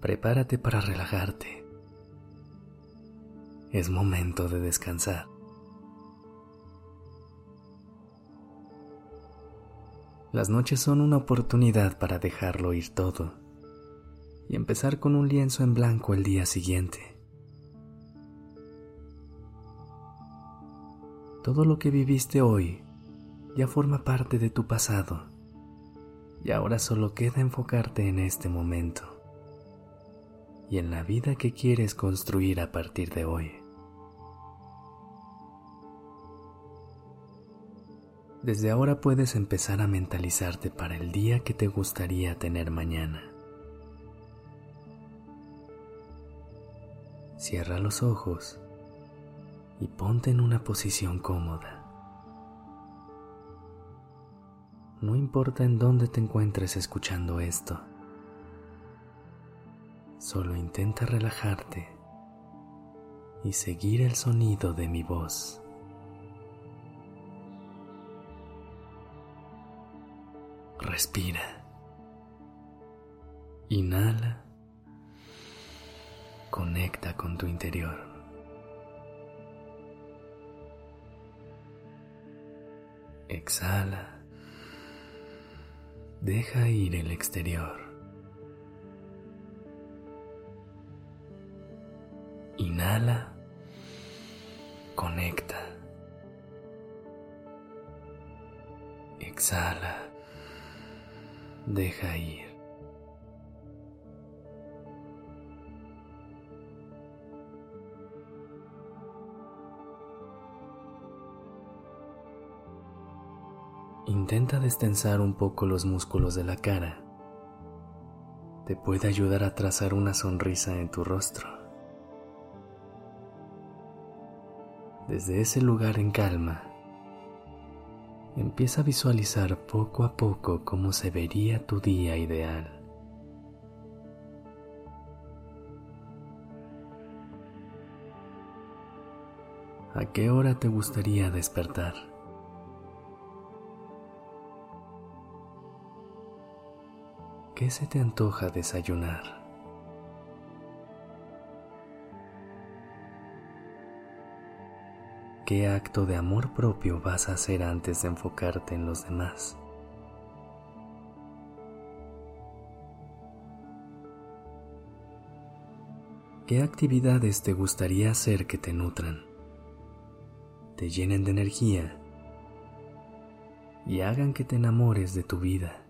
Prepárate para relajarte. Es momento de descansar. Las noches son una oportunidad para dejarlo ir todo y empezar con un lienzo en blanco el día siguiente. Todo lo que viviste hoy ya forma parte de tu pasado y ahora solo queda enfocarte en este momento y en la vida que quieres construir a partir de hoy. Desde ahora puedes empezar a mentalizarte para el día que te gustaría tener mañana. Cierra los ojos y ponte en una posición cómoda. No importa en dónde te encuentres escuchando esto. Solo intenta relajarte y seguir el sonido de mi voz. Respira. Inhala. Conecta con tu interior. Exhala. Deja ir el exterior. Inhala. Conecta. Exhala. Deja ir. Intenta destensar un poco los músculos de la cara. Te puede ayudar a trazar una sonrisa en tu rostro. Desde ese lugar en calma, empieza a visualizar poco a poco cómo se vería tu día ideal. ¿A qué hora te gustaría despertar? ¿Qué se te antoja desayunar? ¿Qué acto de amor propio vas a hacer antes de enfocarte en los demás? ¿Qué actividades te gustaría hacer que te nutran, te llenen de energía y hagan que te enamores de tu vida?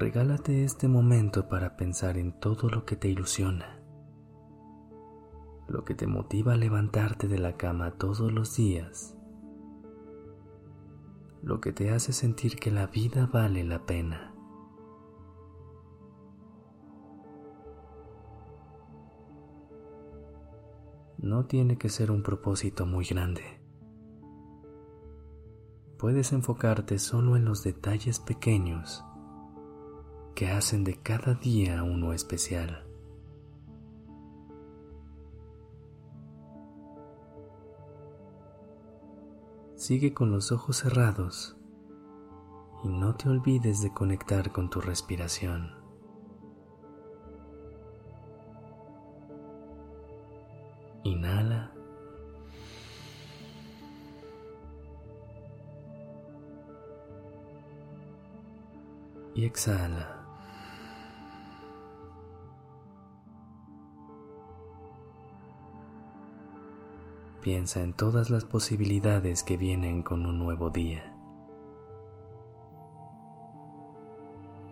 Regálate este momento para pensar en todo lo que te ilusiona, lo que te motiva a levantarte de la cama todos los días, lo que te hace sentir que la vida vale la pena. No tiene que ser un propósito muy grande. Puedes enfocarte solo en los detalles pequeños que hacen de cada día uno especial. Sigue con los ojos cerrados y no te olvides de conectar con tu respiración. Inhala. Y exhala. Piensa en todas las posibilidades que vienen con un nuevo día.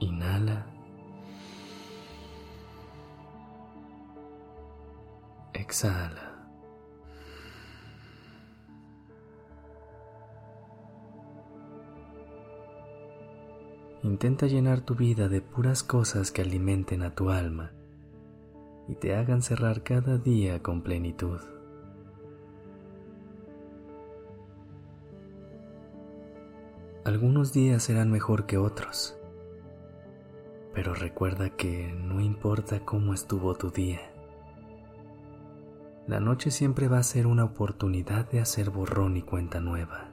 Inhala. Exhala. Intenta llenar tu vida de puras cosas que alimenten a tu alma y te hagan cerrar cada día con plenitud. Algunos días serán mejor que otros, pero recuerda que no importa cómo estuvo tu día. La noche siempre va a ser una oportunidad de hacer borrón y cuenta nueva,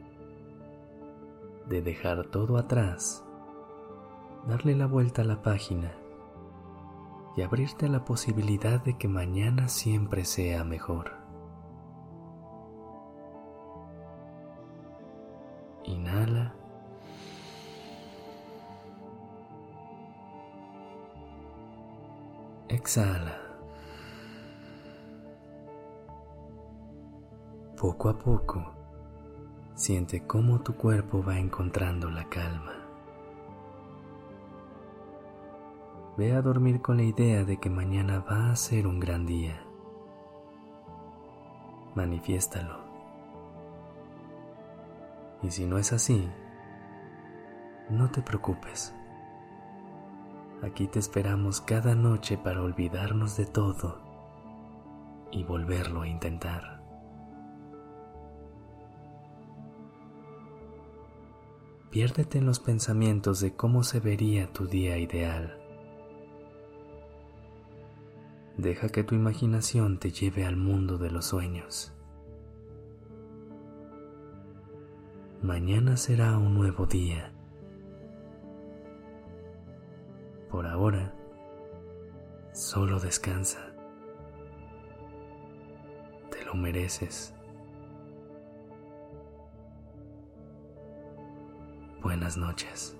de dejar todo atrás, darle la vuelta a la página y abrirte a la posibilidad de que mañana siempre sea mejor. Inhala. Exhala. Poco a poco, siente cómo tu cuerpo va encontrando la calma. Ve a dormir con la idea de que mañana va a ser un gran día. Manifiéstalo. Y si no es así, no te preocupes. Aquí te esperamos cada noche para olvidarnos de todo y volverlo a intentar. Piérdete en los pensamientos de cómo se vería tu día ideal Deja que tu imaginación te lleve al mundo de los sueños. Mañana será un nuevo día. Por ahora, solo descansa. Te lo mereces. Buenas noches.